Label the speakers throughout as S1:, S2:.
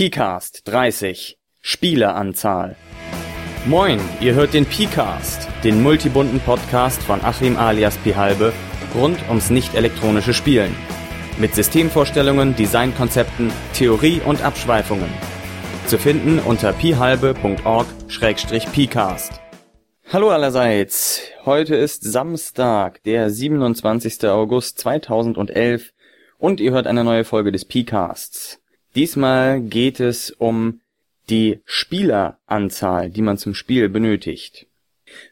S1: PCAST 30 Spieleranzahl Moin, ihr hört den PCAST, den multibunten Podcast von Achim alias Pihalbe rund ums nicht elektronische Spielen. Mit Systemvorstellungen, Designkonzepten, Theorie und Abschweifungen. Zu finden unter pihalbe.org-pcast. Hallo allerseits, heute ist Samstag, der 27. August 2011 und ihr hört eine neue Folge des PCasts. Diesmal geht es um die Spieleranzahl, die man zum Spiel benötigt.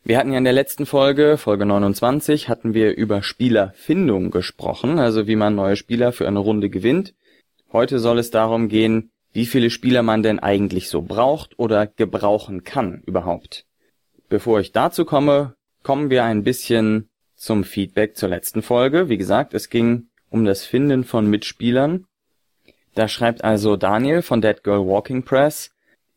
S1: Wir hatten ja in der letzten Folge, Folge 29, hatten wir über Spielerfindung gesprochen, also wie man neue Spieler für eine Runde gewinnt. Heute soll es darum gehen, wie viele Spieler man denn eigentlich so braucht oder gebrauchen kann überhaupt. Bevor ich dazu komme, kommen wir ein bisschen zum Feedback zur letzten Folge. Wie gesagt, es ging um das Finden von Mitspielern da schreibt also Daniel von Dead Girl Walking Press: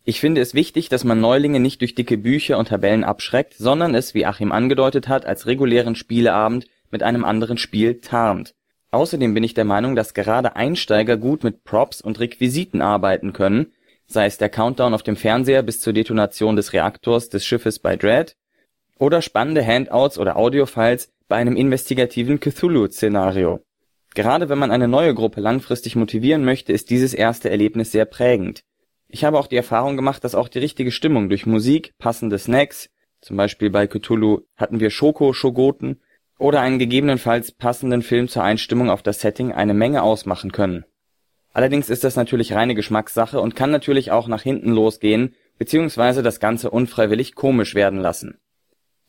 S1: Ich finde es wichtig, dass man Neulinge nicht durch dicke Bücher und Tabellen abschreckt, sondern es, wie Achim angedeutet hat, als regulären Spieleabend mit einem anderen Spiel tarnt. Außerdem bin ich der Meinung, dass gerade Einsteiger gut mit Props und Requisiten arbeiten können, sei es der Countdown auf dem Fernseher bis zur Detonation des Reaktors des Schiffes bei Dread oder spannende Handouts oder Audiofiles bei einem investigativen Cthulhu-Szenario Gerade wenn man eine neue Gruppe langfristig motivieren möchte, ist dieses erste Erlebnis sehr prägend. Ich habe auch die Erfahrung gemacht, dass auch die richtige Stimmung durch Musik, passende Snacks zum Beispiel bei Cthulhu hatten wir Schoko-Schogoten oder einen gegebenenfalls passenden Film zur Einstimmung auf das Setting eine Menge ausmachen können. Allerdings ist das natürlich reine Geschmackssache und kann natürlich auch nach hinten losgehen beziehungsweise das Ganze unfreiwillig komisch werden lassen.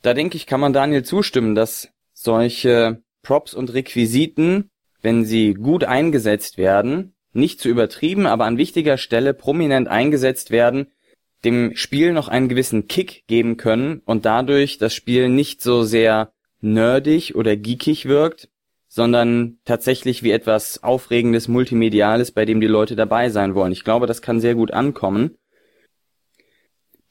S1: Da denke ich, kann man Daniel zustimmen, dass solche Props und Requisiten wenn sie gut eingesetzt werden, nicht zu übertrieben, aber an wichtiger Stelle prominent eingesetzt werden, dem Spiel noch einen gewissen Kick geben können und dadurch das Spiel nicht so sehr nerdig oder geekig wirkt, sondern tatsächlich wie etwas Aufregendes, Multimediales, bei dem die Leute dabei sein wollen. Ich glaube, das kann sehr gut ankommen.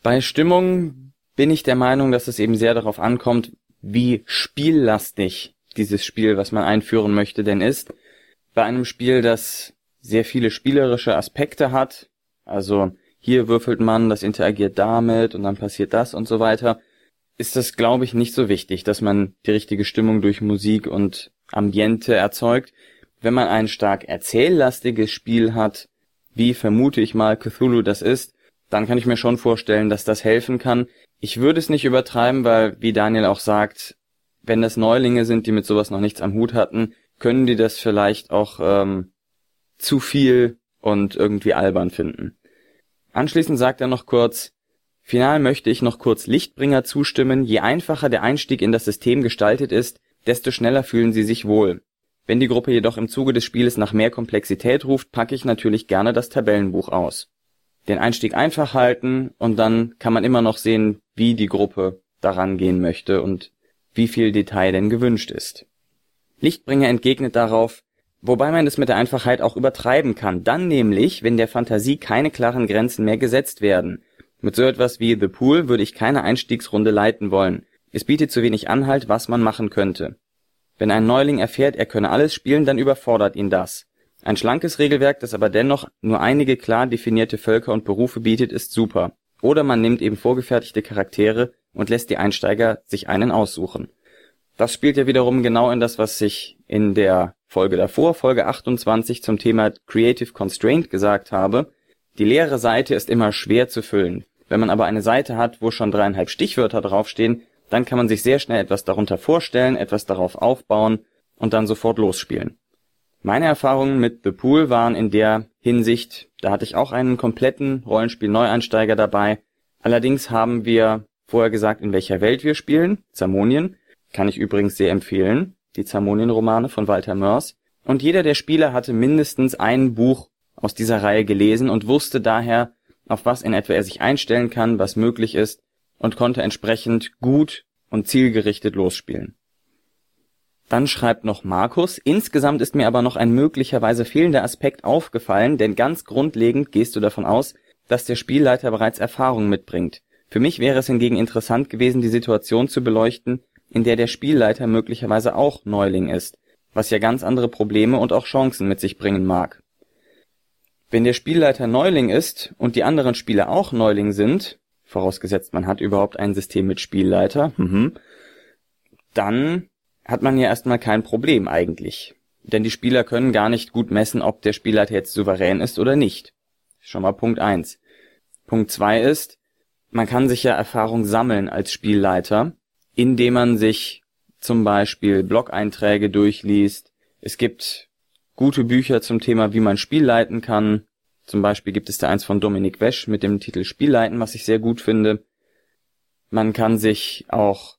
S1: Bei Stimmung bin ich der Meinung, dass es eben sehr darauf ankommt, wie spiellastig dieses Spiel, was man einführen möchte, denn ist. Bei einem Spiel, das sehr viele spielerische Aspekte hat, also hier würfelt man, das interagiert damit und dann passiert das und so weiter, ist das, glaube ich, nicht so wichtig, dass man die richtige Stimmung durch Musik und Ambiente erzeugt. Wenn man ein stark erzähllastiges Spiel hat, wie vermute ich mal Cthulhu das ist, dann kann ich mir schon vorstellen, dass das helfen kann. Ich würde es nicht übertreiben, weil, wie Daniel auch sagt, wenn das Neulinge sind, die mit sowas noch nichts am Hut hatten, können die das vielleicht auch ähm, zu viel und irgendwie albern finden. Anschließend sagt er noch kurz, final möchte ich noch kurz Lichtbringer zustimmen, je einfacher der Einstieg in das System gestaltet ist, desto schneller fühlen sie sich wohl. Wenn die Gruppe jedoch im Zuge des Spieles nach mehr Komplexität ruft, packe ich natürlich gerne das Tabellenbuch aus. Den Einstieg einfach halten und dann kann man immer noch sehen, wie die Gruppe daran gehen möchte und wie viel Detail denn gewünscht ist. Lichtbringer entgegnet darauf, wobei man es mit der Einfachheit auch übertreiben kann, dann nämlich, wenn der Fantasie keine klaren Grenzen mehr gesetzt werden. Mit so etwas wie The Pool würde ich keine Einstiegsrunde leiten wollen. Es bietet zu wenig Anhalt, was man machen könnte. Wenn ein Neuling erfährt, er könne alles spielen, dann überfordert ihn das. Ein schlankes Regelwerk, das aber dennoch nur einige klar definierte Völker und Berufe bietet, ist super. Oder man nimmt eben vorgefertigte Charaktere und lässt die Einsteiger sich einen aussuchen. Das spielt ja wiederum genau in das, was ich in der Folge davor, Folge 28 zum Thema Creative Constraint gesagt habe. Die leere Seite ist immer schwer zu füllen. Wenn man aber eine Seite hat, wo schon dreieinhalb Stichwörter draufstehen, dann kann man sich sehr schnell etwas darunter vorstellen, etwas darauf aufbauen und dann sofort losspielen. Meine Erfahrungen mit The Pool waren in der Hinsicht, da hatte ich auch einen kompletten Rollenspiel-Neueinsteiger dabei. Allerdings haben wir vorher gesagt, in welcher Welt wir spielen, Zamonien, kann ich übrigens sehr empfehlen, die Zamonien-Romane von Walter Mörs. Und jeder der Spieler hatte mindestens ein Buch aus dieser Reihe gelesen und wusste daher, auf was in etwa er sich einstellen kann, was möglich ist und konnte entsprechend gut und zielgerichtet losspielen. Dann schreibt noch Markus, insgesamt ist mir aber noch ein möglicherweise fehlender Aspekt aufgefallen, denn ganz grundlegend gehst du davon aus, dass der Spielleiter bereits Erfahrung mitbringt. Für mich wäre es hingegen interessant gewesen, die Situation zu beleuchten, in der der Spielleiter möglicherweise auch Neuling ist, was ja ganz andere Probleme und auch Chancen mit sich bringen mag. Wenn der Spielleiter Neuling ist und die anderen Spieler auch Neuling sind, vorausgesetzt man hat überhaupt ein System mit Spielleiter, mhm, dann hat man ja erstmal kein Problem eigentlich. Denn die Spieler können gar nicht gut messen, ob der Spielleiter jetzt souverän ist oder nicht. Schon mal Punkt eins. Punkt zwei ist, man kann sich ja Erfahrung sammeln als Spielleiter, indem man sich zum Beispiel Blog-Einträge durchliest. Es gibt gute Bücher zum Thema, wie man Spiel leiten kann. Zum Beispiel gibt es da eins von Dominik Wesch mit dem Titel Spielleiten, was ich sehr gut finde. Man kann sich auch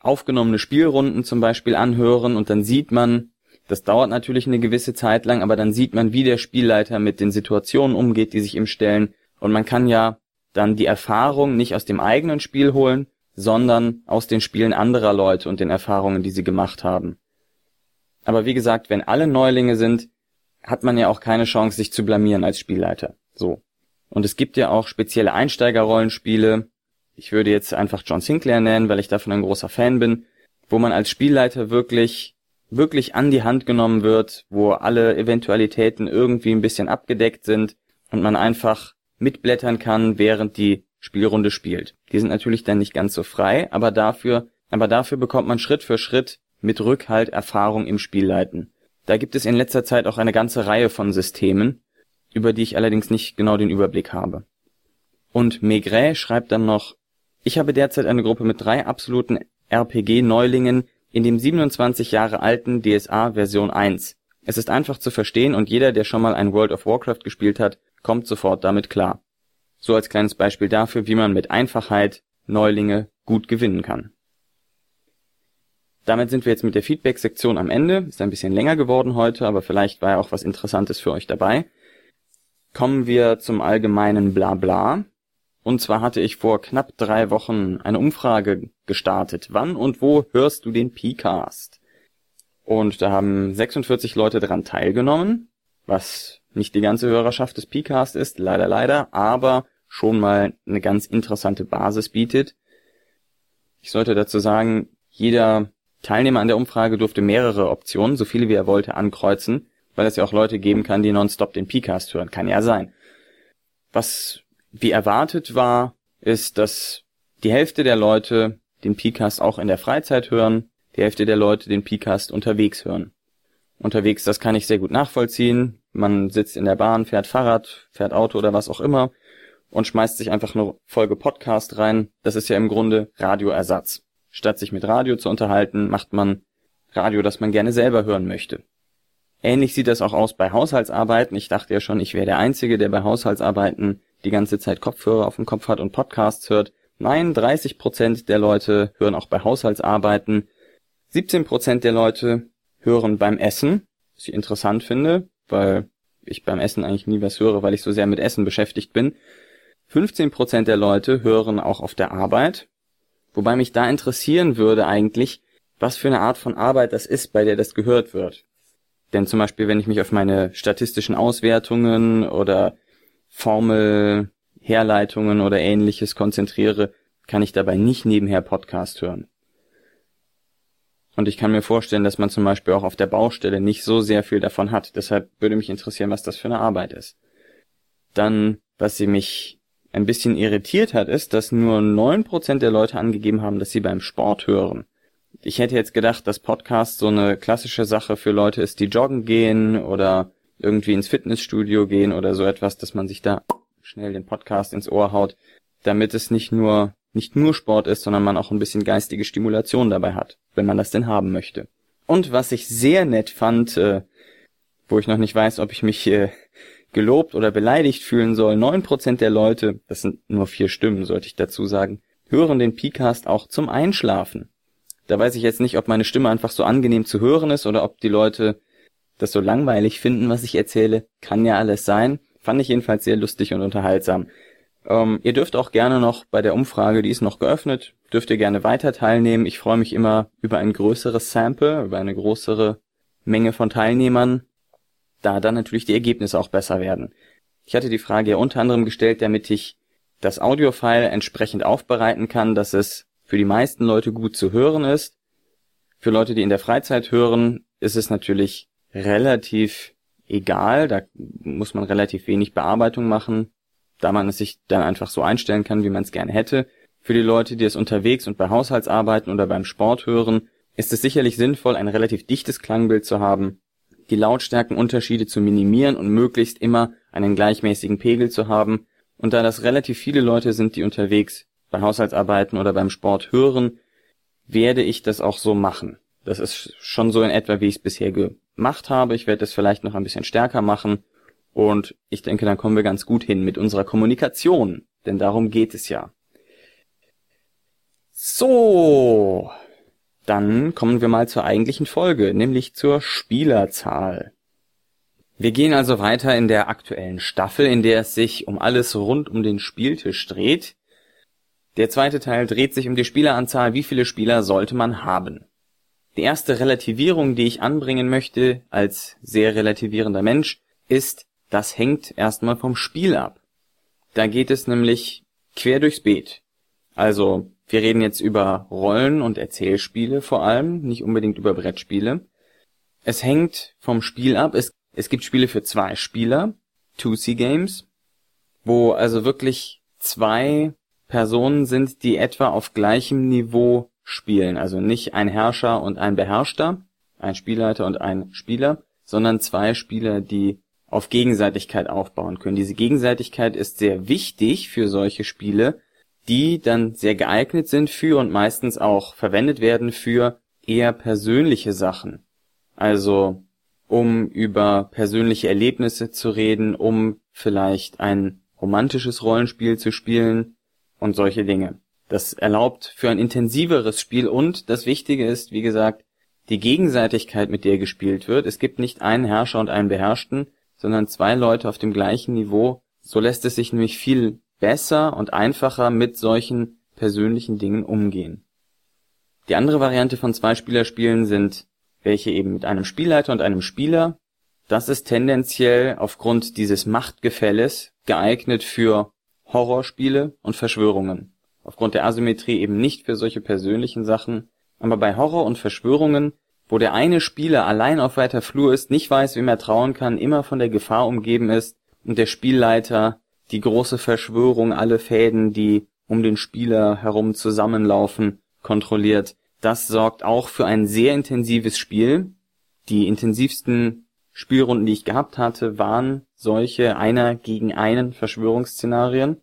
S1: aufgenommene Spielrunden zum Beispiel anhören und dann sieht man, das dauert natürlich eine gewisse Zeit lang, aber dann sieht man, wie der Spielleiter mit den Situationen umgeht, die sich ihm stellen. Und man kann ja dann die Erfahrung nicht aus dem eigenen Spiel holen, sondern aus den Spielen anderer Leute und den Erfahrungen, die sie gemacht haben. Aber wie gesagt, wenn alle Neulinge sind, hat man ja auch keine Chance, sich zu blamieren als Spielleiter. So. Und es gibt ja auch spezielle Einsteigerrollenspiele. Ich würde jetzt einfach John Sinclair nennen, weil ich davon ein großer Fan bin, wo man als Spielleiter wirklich, wirklich an die Hand genommen wird, wo alle Eventualitäten irgendwie ein bisschen abgedeckt sind und man einfach mitblättern kann, während die Spielrunde spielt. Die sind natürlich dann nicht ganz so frei, aber dafür, aber dafür bekommt man Schritt für Schritt mit Rückhalt Erfahrung im Spielleiten. Da gibt es in letzter Zeit auch eine ganze Reihe von Systemen, über die ich allerdings nicht genau den Überblick habe. Und Maigret schreibt dann noch, ich habe derzeit eine Gruppe mit drei absoluten RPG-Neulingen in dem 27 Jahre alten DSA Version 1. Es ist einfach zu verstehen und jeder, der schon mal ein World of Warcraft gespielt hat, kommt sofort damit klar. So als kleines Beispiel dafür, wie man mit Einfachheit Neulinge gut gewinnen kann. Damit sind wir jetzt mit der Feedback-Sektion am Ende. Ist ein bisschen länger geworden heute, aber vielleicht war ja auch was Interessantes für euch dabei. Kommen wir zum allgemeinen Blabla. Und zwar hatte ich vor knapp drei Wochen eine Umfrage gestartet. Wann und wo hörst du den P-Cast? Und da haben 46 Leute daran teilgenommen, was nicht die ganze Hörerschaft des Pcast ist, leider, leider, aber schon mal eine ganz interessante Basis bietet. Ich sollte dazu sagen, jeder Teilnehmer an der Umfrage durfte mehrere Optionen, so viele wie er wollte, ankreuzen, weil es ja auch Leute geben kann, die nonstop den Pcast hören. Kann ja sein. Was wie erwartet war, ist, dass die Hälfte der Leute den Pcast auch in der Freizeit hören, die Hälfte der Leute den Pcast unterwegs hören. Unterwegs, das kann ich sehr gut nachvollziehen. Man sitzt in der Bahn, fährt Fahrrad, fährt Auto oder was auch immer und schmeißt sich einfach eine Folge Podcast rein. Das ist ja im Grunde Radioersatz. Statt sich mit Radio zu unterhalten, macht man Radio, das man gerne selber hören möchte. Ähnlich sieht das auch aus bei Haushaltsarbeiten. Ich dachte ja schon, ich wäre der Einzige, der bei Haushaltsarbeiten die ganze Zeit Kopfhörer auf dem Kopf hat und Podcasts hört. Nein, 30 Prozent der Leute hören auch bei Haushaltsarbeiten. 17 Prozent der Leute hören beim Essen, was ich interessant finde weil ich beim Essen eigentlich nie was höre, weil ich so sehr mit Essen beschäftigt bin. 15% der Leute hören auch auf der Arbeit, wobei mich da interessieren würde eigentlich, was für eine Art von Arbeit das ist, bei der das gehört wird. Denn zum Beispiel, wenn ich mich auf meine statistischen Auswertungen oder Formelherleitungen oder ähnliches konzentriere, kann ich dabei nicht nebenher Podcast hören. Und ich kann mir vorstellen, dass man zum Beispiel auch auf der Baustelle nicht so sehr viel davon hat. Deshalb würde mich interessieren, was das für eine Arbeit ist. Dann, was sie mich ein bisschen irritiert hat, ist, dass nur neun Prozent der Leute angegeben haben, dass sie beim Sport hören. Ich hätte jetzt gedacht, dass Podcast so eine klassische Sache für Leute ist, die joggen gehen oder irgendwie ins Fitnessstudio gehen oder so etwas, dass man sich da schnell den Podcast ins Ohr haut, damit es nicht nur nicht nur Sport ist, sondern man auch ein bisschen geistige Stimulation dabei hat, wenn man das denn haben möchte. Und was ich sehr nett fand, äh, wo ich noch nicht weiß, ob ich mich äh, gelobt oder beleidigt fühlen soll, neun Prozent der Leute, das sind nur vier Stimmen, sollte ich dazu sagen, hören den Pcast auch zum Einschlafen. Da weiß ich jetzt nicht, ob meine Stimme einfach so angenehm zu hören ist oder ob die Leute das so langweilig finden, was ich erzähle. Kann ja alles sein. Fand ich jedenfalls sehr lustig und unterhaltsam. Ähm, ihr dürft auch gerne noch bei der Umfrage, die ist noch geöffnet, dürft ihr gerne weiter teilnehmen. Ich freue mich immer über ein größeres Sample, über eine größere Menge von Teilnehmern, da dann natürlich die Ergebnisse auch besser werden. Ich hatte die Frage ja unter anderem gestellt, damit ich das Audiofile entsprechend aufbereiten kann, dass es für die meisten Leute gut zu hören ist. Für Leute, die in der Freizeit hören, ist es natürlich relativ egal, da muss man relativ wenig Bearbeitung machen, da man es sich dann einfach so einstellen kann, wie man es gerne hätte. Für die Leute, die es unterwegs und bei Haushaltsarbeiten oder beim Sport hören, ist es sicherlich sinnvoll, ein relativ dichtes Klangbild zu haben, die Lautstärkenunterschiede zu minimieren und möglichst immer einen gleichmäßigen Pegel zu haben. Und da das relativ viele Leute sind, die unterwegs bei Haushaltsarbeiten oder beim Sport hören, werde ich das auch so machen. Das ist schon so in etwa, wie ich es bisher gemacht habe. Ich werde es vielleicht noch ein bisschen stärker machen. Und ich denke, dann kommen wir ganz gut hin mit unserer Kommunikation. Denn darum geht es ja. So, dann kommen wir mal zur eigentlichen Folge, nämlich zur Spielerzahl. Wir gehen also weiter in der aktuellen Staffel, in der es sich um alles rund um den Spieltisch dreht. Der zweite Teil dreht sich um die Spieleranzahl, wie viele Spieler sollte man haben. Die erste Relativierung, die ich anbringen möchte, als sehr relativierender Mensch, ist, das hängt erstmal vom Spiel ab. Da geht es nämlich quer durchs Beet. Also wir reden jetzt über Rollen- und Erzählspiele vor allem, nicht unbedingt über Brettspiele. Es hängt vom Spiel ab. Es, es gibt Spiele für zwei Spieler, 2C-Games, wo also wirklich zwei Personen sind, die etwa auf gleichem Niveau spielen. Also nicht ein Herrscher und ein Beherrschter, ein Spielleiter und ein Spieler, sondern zwei Spieler, die auf Gegenseitigkeit aufbauen können. Diese Gegenseitigkeit ist sehr wichtig für solche Spiele, die dann sehr geeignet sind für und meistens auch verwendet werden für eher persönliche Sachen. Also um über persönliche Erlebnisse zu reden, um vielleicht ein romantisches Rollenspiel zu spielen und solche Dinge. Das erlaubt für ein intensiveres Spiel und das Wichtige ist, wie gesagt, die Gegenseitigkeit, mit der gespielt wird. Es gibt nicht einen Herrscher und einen Beherrschten, sondern zwei Leute auf dem gleichen Niveau. So lässt es sich nämlich viel besser und einfacher mit solchen persönlichen Dingen umgehen. Die andere Variante von Zweispielerspielen sind welche eben mit einem Spielleiter und einem Spieler. Das ist tendenziell aufgrund dieses Machtgefälles geeignet für Horrorspiele und Verschwörungen. Aufgrund der Asymmetrie eben nicht für solche persönlichen Sachen. Aber bei Horror und Verschwörungen, wo der eine Spieler allein auf weiter Flur ist, nicht weiß, wem er trauen kann, immer von der Gefahr umgeben ist und der Spielleiter die große Verschwörung, alle Fäden, die um den Spieler herum zusammenlaufen, kontrolliert. Das sorgt auch für ein sehr intensives Spiel. Die intensivsten Spielrunden, die ich gehabt hatte, waren solche einer gegen einen Verschwörungsszenarien.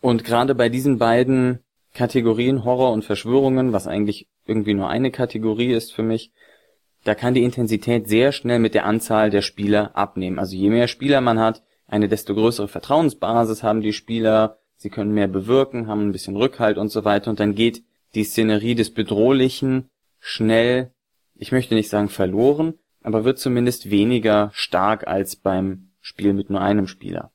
S1: Und gerade bei diesen beiden Kategorien Horror und Verschwörungen, was eigentlich irgendwie nur eine Kategorie ist für mich, da kann die Intensität sehr schnell mit der Anzahl der Spieler abnehmen. Also je mehr Spieler man hat, eine desto größere Vertrauensbasis haben die Spieler, sie können mehr bewirken, haben ein bisschen Rückhalt und so weiter und dann geht die Szenerie des Bedrohlichen schnell, ich möchte nicht sagen verloren, aber wird zumindest weniger stark als beim Spiel mit nur einem Spieler.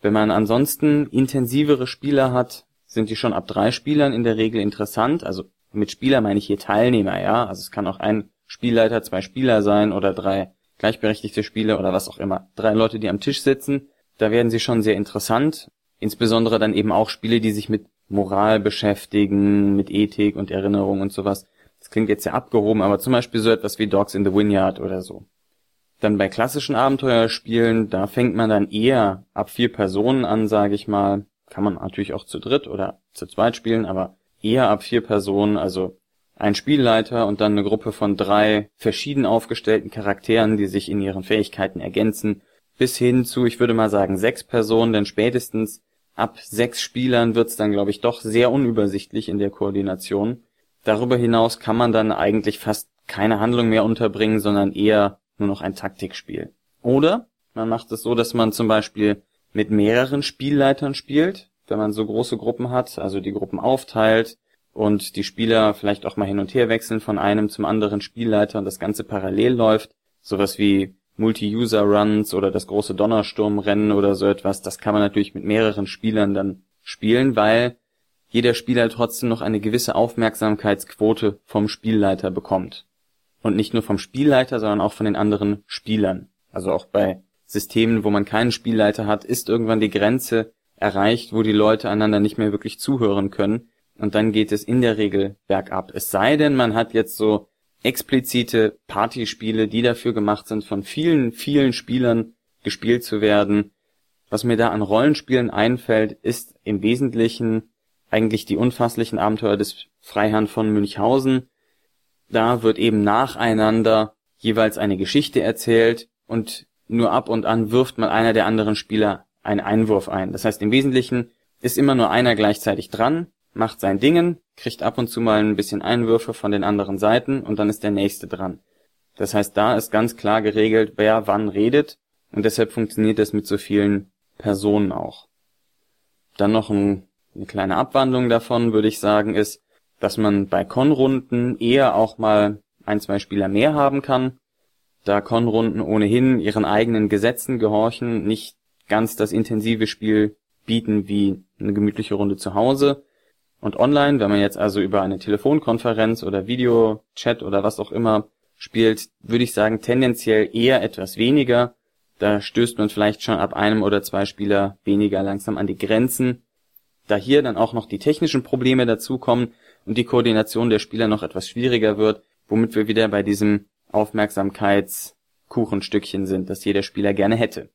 S1: Wenn man ansonsten intensivere Spieler hat, sind die schon ab drei Spielern in der Regel interessant. Also mit Spieler meine ich hier Teilnehmer, ja. Also es kann auch ein Spielleiter, zwei Spieler sein oder drei gleichberechtigte Spiele oder was auch immer. Drei Leute, die am Tisch sitzen, da werden sie schon sehr interessant. Insbesondere dann eben auch Spiele, die sich mit Moral beschäftigen, mit Ethik und Erinnerung und sowas. Das klingt jetzt sehr abgehoben, aber zum Beispiel so etwas wie Dogs in the Vineyard oder so. Dann bei klassischen Abenteuerspielen, da fängt man dann eher ab vier Personen an, sage ich mal. Kann man natürlich auch zu dritt oder zu zweit spielen, aber eher ab vier Personen, also ein Spielleiter und dann eine Gruppe von drei verschieden aufgestellten Charakteren, die sich in ihren Fähigkeiten ergänzen, bis hin zu, ich würde mal sagen, sechs Personen, denn spätestens ab sechs Spielern wird's dann, glaube ich, doch sehr unübersichtlich in der Koordination. Darüber hinaus kann man dann eigentlich fast keine Handlung mehr unterbringen, sondern eher nur noch ein Taktikspiel. Oder man macht es so, dass man zum Beispiel mit mehreren Spielleitern spielt, wenn man so große Gruppen hat, also die Gruppen aufteilt, und die Spieler vielleicht auch mal hin und her wechseln von einem zum anderen Spielleiter und das Ganze parallel läuft. Sowas wie Multi-User-Runs oder das große Donnersturmrennen oder so etwas, das kann man natürlich mit mehreren Spielern dann spielen, weil jeder Spieler trotzdem noch eine gewisse Aufmerksamkeitsquote vom Spielleiter bekommt. Und nicht nur vom Spielleiter, sondern auch von den anderen Spielern. Also auch bei Systemen, wo man keinen Spielleiter hat, ist irgendwann die Grenze erreicht, wo die Leute einander nicht mehr wirklich zuhören können und dann geht es in der Regel bergab. Es sei denn, man hat jetzt so explizite Partyspiele, die dafür gemacht sind, von vielen, vielen Spielern gespielt zu werden. Was mir da an Rollenspielen einfällt, ist im Wesentlichen eigentlich die unfasslichen Abenteuer des Freiherrn von Münchhausen. Da wird eben nacheinander jeweils eine Geschichte erzählt und nur ab und an wirft mal einer der anderen Spieler einen Einwurf ein. Das heißt, im Wesentlichen ist immer nur einer gleichzeitig dran, macht sein Dingen, kriegt ab und zu mal ein bisschen Einwürfe von den anderen Seiten und dann ist der nächste dran. Das heißt, da ist ganz klar geregelt, wer wann redet und deshalb funktioniert das mit so vielen Personen auch. Dann noch ein, eine kleine Abwandlung davon, würde ich sagen, ist, dass man bei Con-Runden eher auch mal ein, zwei Spieler mehr haben kann, da Con-Runden ohnehin ihren eigenen Gesetzen gehorchen, nicht ganz das intensive Spiel bieten wie eine gemütliche Runde zu Hause. Und online, wenn man jetzt also über eine Telefonkonferenz oder Videochat oder was auch immer spielt, würde ich sagen, tendenziell eher etwas weniger. Da stößt man vielleicht schon ab einem oder zwei Spieler weniger langsam an die Grenzen. Da hier dann auch noch die technischen Probleme dazukommen und die Koordination der Spieler noch etwas schwieriger wird, womit wir wieder bei diesem Aufmerksamkeitskuchenstückchen sind, das jeder Spieler gerne hätte.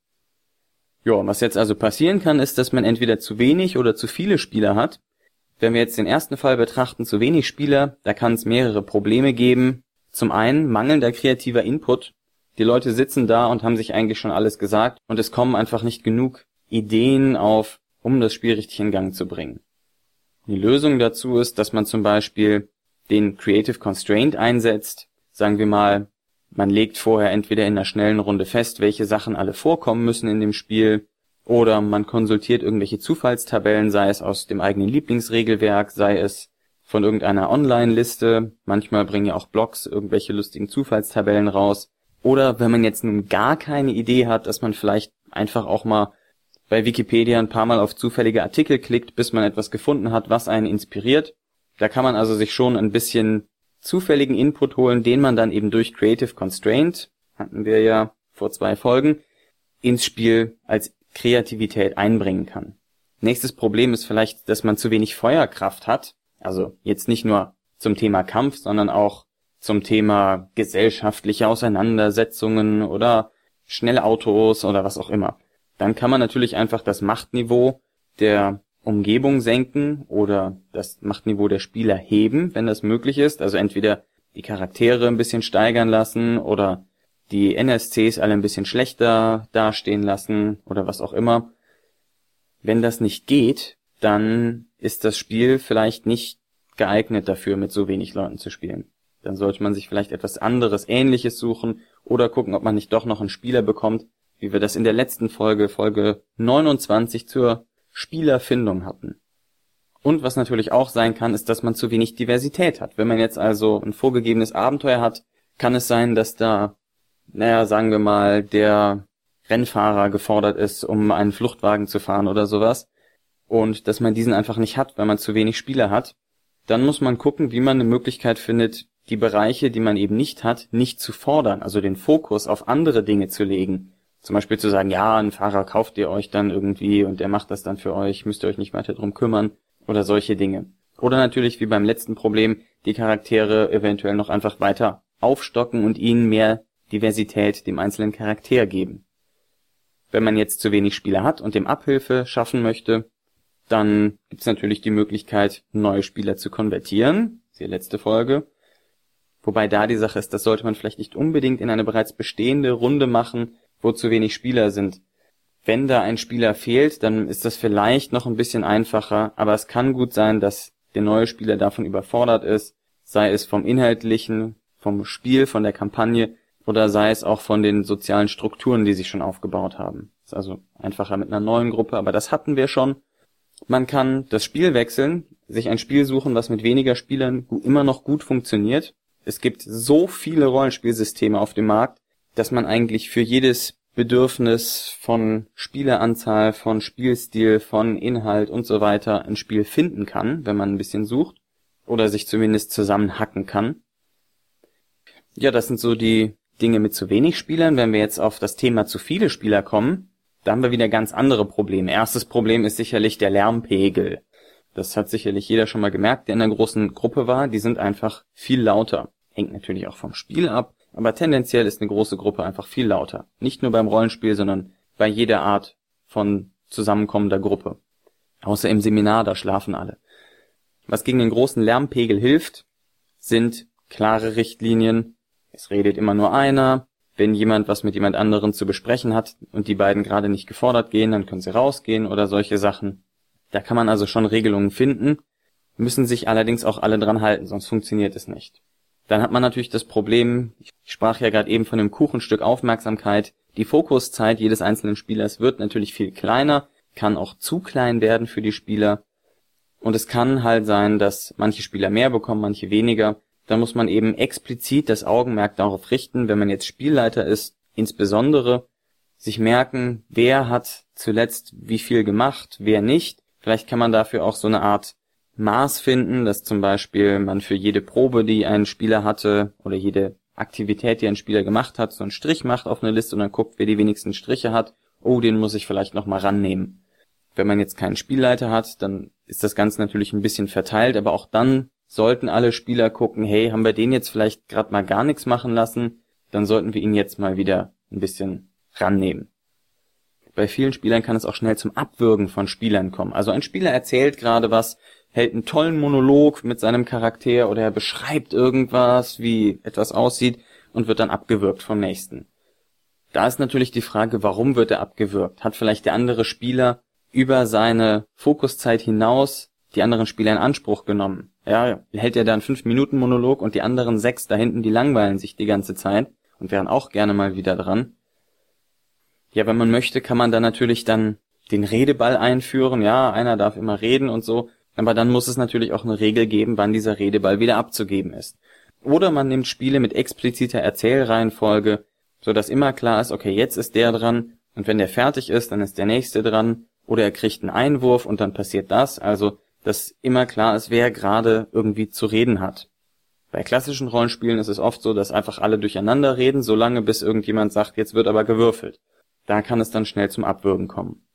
S1: Ja, was jetzt also passieren kann, ist, dass man entweder zu wenig oder zu viele Spieler hat. Wenn wir jetzt den ersten Fall betrachten, zu wenig Spieler, da kann es mehrere Probleme geben. Zum einen mangelnder kreativer Input. Die Leute sitzen da und haben sich eigentlich schon alles gesagt und es kommen einfach nicht genug Ideen auf, um das Spiel richtig in Gang zu bringen. Die Lösung dazu ist, dass man zum Beispiel den Creative Constraint einsetzt. Sagen wir mal, man legt vorher entweder in einer schnellen Runde fest, welche Sachen alle vorkommen müssen in dem Spiel, oder man konsultiert irgendwelche Zufallstabellen, sei es aus dem eigenen Lieblingsregelwerk, sei es von irgendeiner Online-Liste. Manchmal bringen ja auch Blogs irgendwelche lustigen Zufallstabellen raus. Oder wenn man jetzt nun gar keine Idee hat, dass man vielleicht einfach auch mal bei Wikipedia ein paar Mal auf zufällige Artikel klickt, bis man etwas gefunden hat, was einen inspiriert. Da kann man also sich schon ein bisschen zufälligen Input holen, den man dann eben durch Creative Constraint, hatten wir ja vor zwei Folgen, ins Spiel als Kreativität einbringen kann. Nächstes Problem ist vielleicht, dass man zu wenig Feuerkraft hat. Also jetzt nicht nur zum Thema Kampf, sondern auch zum Thema gesellschaftliche Auseinandersetzungen oder schnelle Autos oder was auch immer. Dann kann man natürlich einfach das Machtniveau der Umgebung senken oder das Machtniveau der Spieler heben, wenn das möglich ist. Also entweder die Charaktere ein bisschen steigern lassen oder die NSCs alle ein bisschen schlechter dastehen lassen oder was auch immer. Wenn das nicht geht, dann ist das Spiel vielleicht nicht geeignet dafür, mit so wenig Leuten zu spielen. Dann sollte man sich vielleicht etwas anderes, ähnliches suchen oder gucken, ob man nicht doch noch einen Spieler bekommt, wie wir das in der letzten Folge, Folge 29 zur Spielerfindung hatten. Und was natürlich auch sein kann, ist, dass man zu wenig Diversität hat. Wenn man jetzt also ein vorgegebenes Abenteuer hat, kann es sein, dass da, naja, sagen wir mal, der Rennfahrer gefordert ist, um einen Fluchtwagen zu fahren oder sowas. Und dass man diesen einfach nicht hat, weil man zu wenig Spieler hat. Dann muss man gucken, wie man eine Möglichkeit findet, die Bereiche, die man eben nicht hat, nicht zu fordern, also den Fokus auf andere Dinge zu legen. Zum Beispiel zu sagen, ja, einen Fahrer kauft ihr euch dann irgendwie und der macht das dann für euch, müsst ihr euch nicht weiter drum kümmern oder solche Dinge. Oder natürlich wie beim letzten Problem, die Charaktere eventuell noch einfach weiter aufstocken und ihnen mehr Diversität dem einzelnen Charakter geben. Wenn man jetzt zu wenig Spieler hat und dem Abhilfe schaffen möchte, dann gibt's natürlich die Möglichkeit, neue Spieler zu konvertieren. Die letzte Folge. Wobei da die Sache ist, das sollte man vielleicht nicht unbedingt in eine bereits bestehende Runde machen, wo zu wenig Spieler sind. Wenn da ein Spieler fehlt, dann ist das vielleicht noch ein bisschen einfacher, aber es kann gut sein, dass der neue Spieler davon überfordert ist, sei es vom inhaltlichen, vom Spiel, von der Kampagne oder sei es auch von den sozialen Strukturen, die sich schon aufgebaut haben. Ist also einfacher mit einer neuen Gruppe, aber das hatten wir schon. Man kann das Spiel wechseln, sich ein Spiel suchen, was mit weniger Spielern immer noch gut funktioniert. Es gibt so viele Rollenspielsysteme auf dem Markt, dass man eigentlich für jedes Bedürfnis von Spieleranzahl, von Spielstil, von Inhalt und so weiter ein Spiel finden kann, wenn man ein bisschen sucht oder sich zumindest zusammenhacken kann. Ja, das sind so die Dinge mit zu wenig Spielern. Wenn wir jetzt auf das Thema zu viele Spieler kommen, da haben wir wieder ganz andere Probleme. Erstes Problem ist sicherlich der Lärmpegel. Das hat sicherlich jeder schon mal gemerkt, der in einer großen Gruppe war. Die sind einfach viel lauter. Hängt natürlich auch vom Spiel ab, aber tendenziell ist eine große Gruppe einfach viel lauter. Nicht nur beim Rollenspiel, sondern bei jeder Art von zusammenkommender Gruppe. Außer im Seminar, da schlafen alle. Was gegen den großen Lärmpegel hilft, sind klare Richtlinien. Es redet immer nur einer. Wenn jemand was mit jemand anderen zu besprechen hat und die beiden gerade nicht gefordert gehen, dann können sie rausgehen oder solche Sachen. Da kann man also schon Regelungen finden, müssen sich allerdings auch alle dran halten, sonst funktioniert es nicht. Dann hat man natürlich das Problem, ich sprach ja gerade eben von dem Kuchenstück Aufmerksamkeit, die Fokuszeit jedes einzelnen Spielers wird natürlich viel kleiner, kann auch zu klein werden für die Spieler. Und es kann halt sein, dass manche Spieler mehr bekommen, manche weniger. Da muss man eben explizit das Augenmerk darauf richten, wenn man jetzt Spielleiter ist, insbesondere sich merken, wer hat zuletzt wie viel gemacht, wer nicht. Vielleicht kann man dafür auch so eine Art Maß finden, dass zum Beispiel man für jede Probe, die ein Spieler hatte, oder jede Aktivität, die ein Spieler gemacht hat, so einen Strich macht auf eine Liste und dann guckt, wer die wenigsten Striche hat. Oh, den muss ich vielleicht noch mal rannehmen. Wenn man jetzt keinen Spielleiter hat, dann ist das Ganze natürlich ein bisschen verteilt, aber auch dann sollten alle Spieler gucken, hey, haben wir den jetzt vielleicht gerade mal gar nichts machen lassen, dann sollten wir ihn jetzt mal wieder ein bisschen rannehmen. Bei vielen Spielern kann es auch schnell zum Abwürgen von Spielern kommen. Also ein Spieler erzählt gerade was, hält einen tollen Monolog mit seinem Charakter oder er beschreibt irgendwas, wie etwas aussieht und wird dann abgewürgt vom nächsten. Da ist natürlich die Frage, warum wird er abgewürgt? Hat vielleicht der andere Spieler über seine Fokuszeit hinaus die anderen Spieler in Anspruch genommen? Ja, hält er dann fünf Minuten Monolog und die anderen sechs da hinten, die langweilen sich die ganze Zeit und wären auch gerne mal wieder dran. Ja, wenn man möchte, kann man da natürlich dann den Redeball einführen. Ja, einer darf immer reden und so. Aber dann muss es natürlich auch eine Regel geben, wann dieser Redeball wieder abzugeben ist. Oder man nimmt Spiele mit expliziter Erzählreihenfolge, so dass immer klar ist, okay, jetzt ist der dran und wenn der fertig ist, dann ist der nächste dran oder er kriegt einen Einwurf und dann passiert das, also dass immer klar ist, wer gerade irgendwie zu reden hat. Bei klassischen Rollenspielen ist es oft so, dass einfach alle durcheinander reden, solange bis irgendjemand sagt, jetzt wird aber gewürfelt. Da kann es dann schnell zum Abwürgen kommen.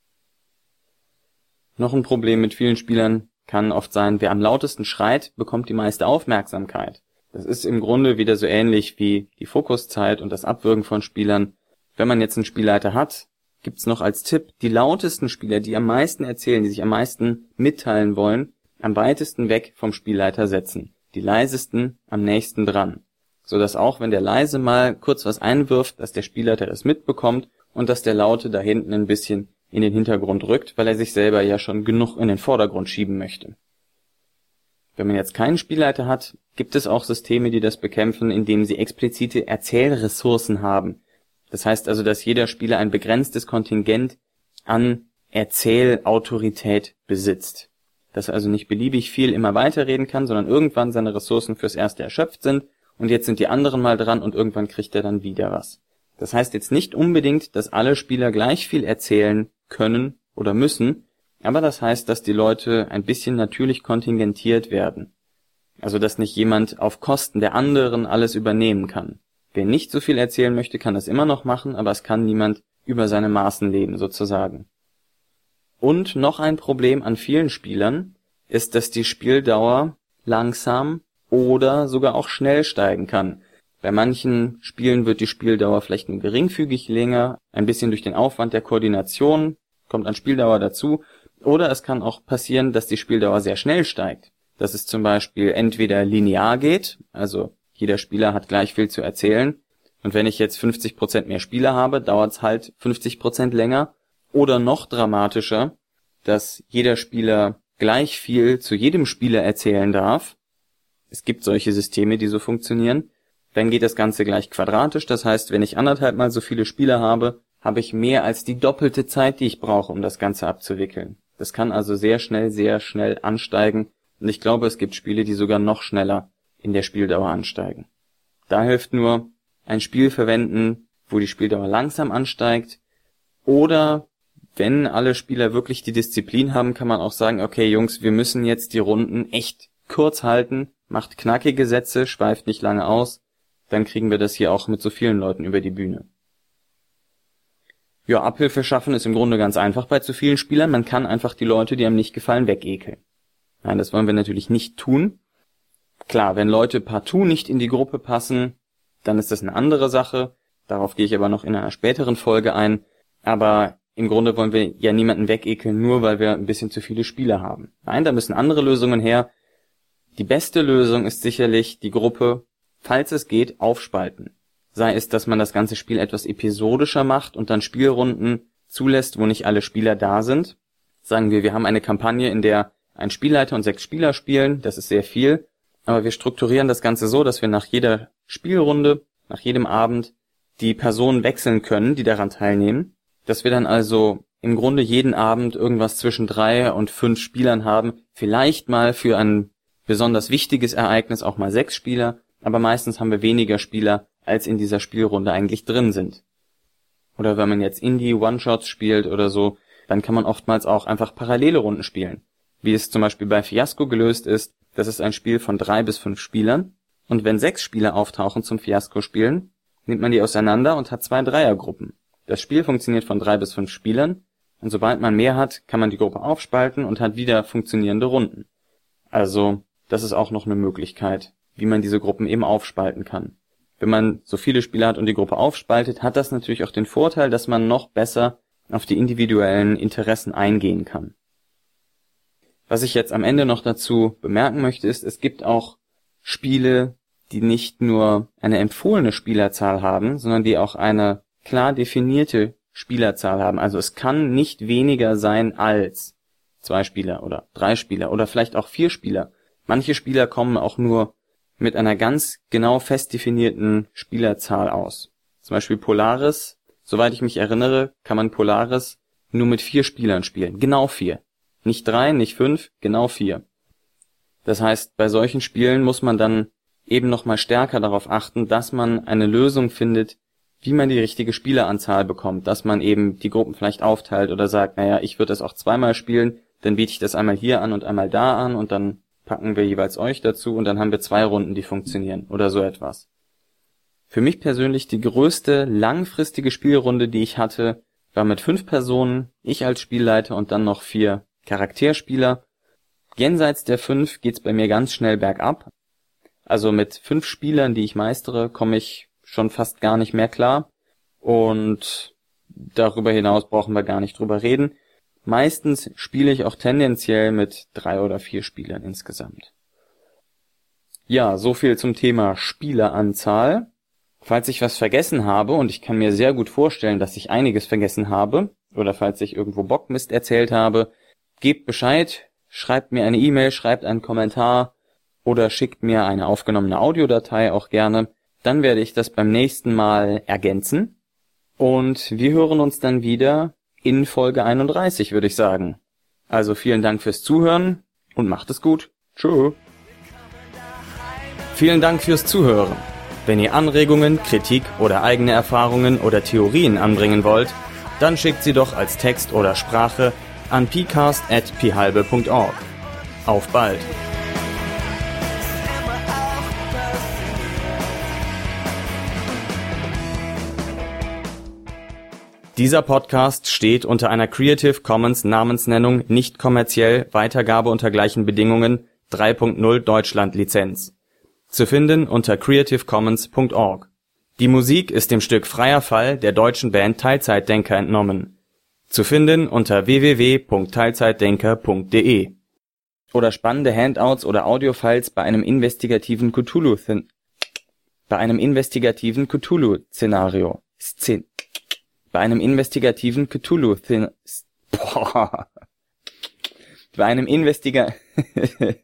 S1: Noch ein Problem mit vielen Spielern kann oft sein, wer am lautesten schreit, bekommt die meiste Aufmerksamkeit. Das ist im Grunde wieder so ähnlich wie die Fokuszeit und das Abwürgen von Spielern. Wenn man jetzt einen Spielleiter hat, gibt's noch als Tipp, die lautesten Spieler, die am meisten erzählen, die sich am meisten mitteilen wollen, am weitesten weg vom Spielleiter setzen. Die leisesten am nächsten dran. So dass auch wenn der leise mal kurz was einwirft, dass der Spielleiter es mitbekommt und dass der Laute da hinten ein bisschen in den Hintergrund rückt, weil er sich selber ja schon genug in den Vordergrund schieben möchte. Wenn man jetzt keinen Spielleiter hat, gibt es auch Systeme, die das bekämpfen, indem sie explizite Erzählressourcen haben. Das heißt also, dass jeder Spieler ein begrenztes Kontingent an Erzählautorität besitzt. Dass er also nicht beliebig viel immer weiterreden kann, sondern irgendwann seine Ressourcen fürs Erste erschöpft sind und jetzt sind die anderen mal dran und irgendwann kriegt er dann wieder was. Das heißt jetzt nicht unbedingt, dass alle Spieler gleich viel erzählen können oder müssen, aber das heißt, dass die Leute ein bisschen natürlich kontingentiert werden. Also dass nicht jemand auf Kosten der anderen alles übernehmen kann. Wer nicht so viel erzählen möchte, kann das immer noch machen, aber es kann niemand über seine Maßen leben, sozusagen. Und noch ein Problem an vielen Spielern ist, dass die Spieldauer langsam oder sogar auch schnell steigen kann. Bei manchen Spielen wird die Spieldauer vielleicht nur geringfügig länger, ein bisschen durch den Aufwand der Koordination kommt an Spieldauer dazu, oder es kann auch passieren, dass die Spieldauer sehr schnell steigt. Dass es zum Beispiel entweder linear geht, also jeder Spieler hat gleich viel zu erzählen, und wenn ich jetzt 50% mehr Spieler habe, dauert es halt 50% länger, oder noch dramatischer, dass jeder Spieler gleich viel zu jedem Spieler erzählen darf. Es gibt solche Systeme, die so funktionieren dann geht das Ganze gleich quadratisch, das heißt, wenn ich anderthalb mal so viele Spieler habe, habe ich mehr als die doppelte Zeit, die ich brauche, um das Ganze abzuwickeln. Das kann also sehr schnell, sehr schnell ansteigen. Und ich glaube, es gibt Spiele, die sogar noch schneller in der Spieldauer ansteigen. Da hilft nur ein Spiel verwenden, wo die Spieldauer langsam ansteigt. Oder wenn alle Spieler wirklich die Disziplin haben, kann man auch sagen, okay Jungs, wir müssen jetzt die Runden echt kurz halten, macht knackige Sätze, schweift nicht lange aus dann kriegen wir das hier auch mit so vielen Leuten über die Bühne. Ja, Abhilfe schaffen ist im Grunde ganz einfach bei zu vielen Spielern. Man kann einfach die Leute, die einem nicht gefallen, wegekeln. Nein, das wollen wir natürlich nicht tun. Klar, wenn Leute partout nicht in die Gruppe passen, dann ist das eine andere Sache. Darauf gehe ich aber noch in einer späteren Folge ein. Aber im Grunde wollen wir ja niemanden wegekeln, nur weil wir ein bisschen zu viele Spieler haben. Nein, da müssen andere Lösungen her. Die beste Lösung ist sicherlich die Gruppe, falls es geht, aufspalten. Sei es, dass man das ganze Spiel etwas episodischer macht und dann Spielrunden zulässt, wo nicht alle Spieler da sind. Sagen wir, wir haben eine Kampagne, in der ein Spielleiter und sechs Spieler spielen, das ist sehr viel, aber wir strukturieren das Ganze so, dass wir nach jeder Spielrunde, nach jedem Abend die Personen wechseln können, die daran teilnehmen, dass wir dann also im Grunde jeden Abend irgendwas zwischen drei und fünf Spielern haben, vielleicht mal für ein besonders wichtiges Ereignis auch mal sechs Spieler, aber meistens haben wir weniger Spieler, als in dieser Spielrunde eigentlich drin sind. Oder wenn man jetzt Indie One-Shots spielt oder so, dann kann man oftmals auch einfach parallele Runden spielen. Wie es zum Beispiel bei Fiasco gelöst ist, das ist ein Spiel von drei bis fünf Spielern, und wenn sechs Spieler auftauchen zum Fiasco-Spielen, nimmt man die auseinander und hat zwei Dreiergruppen. Das Spiel funktioniert von drei bis fünf Spielern, und sobald man mehr hat, kann man die Gruppe aufspalten und hat wieder funktionierende Runden. Also, das ist auch noch eine Möglichkeit, wie man diese Gruppen eben aufspalten kann. Wenn man so viele Spieler hat und die Gruppe aufspaltet, hat das natürlich auch den Vorteil, dass man noch besser auf die individuellen Interessen eingehen kann. Was ich jetzt am Ende noch dazu bemerken möchte, ist, es gibt auch Spiele, die nicht nur eine empfohlene Spielerzahl haben, sondern die auch eine klar definierte Spielerzahl haben. Also es kann nicht weniger sein als zwei Spieler oder drei Spieler oder vielleicht auch vier Spieler. Manche Spieler kommen auch nur mit einer ganz genau fest definierten Spielerzahl aus. Zum Beispiel Polaris, soweit ich mich erinnere, kann man Polaris nur mit vier Spielern spielen. Genau vier. Nicht drei, nicht fünf, genau vier. Das heißt, bei solchen Spielen muss man dann eben noch mal stärker darauf achten, dass man eine Lösung findet, wie man die richtige Spieleranzahl bekommt, dass man eben die Gruppen vielleicht aufteilt oder sagt, naja, ich würde das auch zweimal spielen, dann biete ich das einmal hier an und einmal da an und dann packen wir jeweils euch dazu und dann haben wir zwei Runden, die funktionieren oder so etwas. Für mich persönlich die größte langfristige Spielrunde, die ich hatte, war mit fünf Personen, ich als Spielleiter und dann noch vier Charakterspieler. Jenseits der fünf geht's bei mir ganz schnell bergab. Also mit fünf Spielern, die ich meistere, komme ich schon fast gar nicht mehr klar. Und darüber hinaus brauchen wir gar nicht drüber reden. Meistens spiele ich auch tendenziell mit drei oder vier Spielern insgesamt. Ja, so viel zum Thema Spieleranzahl. Falls ich was vergessen habe, und ich kann mir sehr gut vorstellen, dass ich einiges vergessen habe, oder falls ich irgendwo Bockmist erzählt habe, gebt Bescheid, schreibt mir eine E-Mail, schreibt einen Kommentar oder schickt mir eine aufgenommene Audiodatei auch gerne. Dann werde ich das beim nächsten Mal ergänzen. Und wir hören uns dann wieder in Folge 31, würde ich sagen. Also vielen Dank fürs Zuhören und macht es gut. Tschö. Vielen Dank fürs Zuhören. Wenn ihr Anregungen, Kritik oder eigene Erfahrungen oder Theorien anbringen wollt, dann schickt sie doch als Text oder Sprache an pcast.phalbe.org. Auf bald! Dieser Podcast steht unter einer Creative Commons Namensnennung nicht kommerziell Weitergabe unter gleichen Bedingungen 3.0 Deutschland Lizenz. Zu finden unter creativecommons.org. Die Musik ist dem Stück Freier Fall der deutschen Band Teilzeitdenker entnommen. Zu finden unter www.teilzeitdenker.de. Oder spannende Handouts oder Audiofiles bei einem investigativen Cthulhu bei einem investigativen Cthulhu Szenario. Szen bei einem investigativen Cthulhu Boah. Bei einem Investiga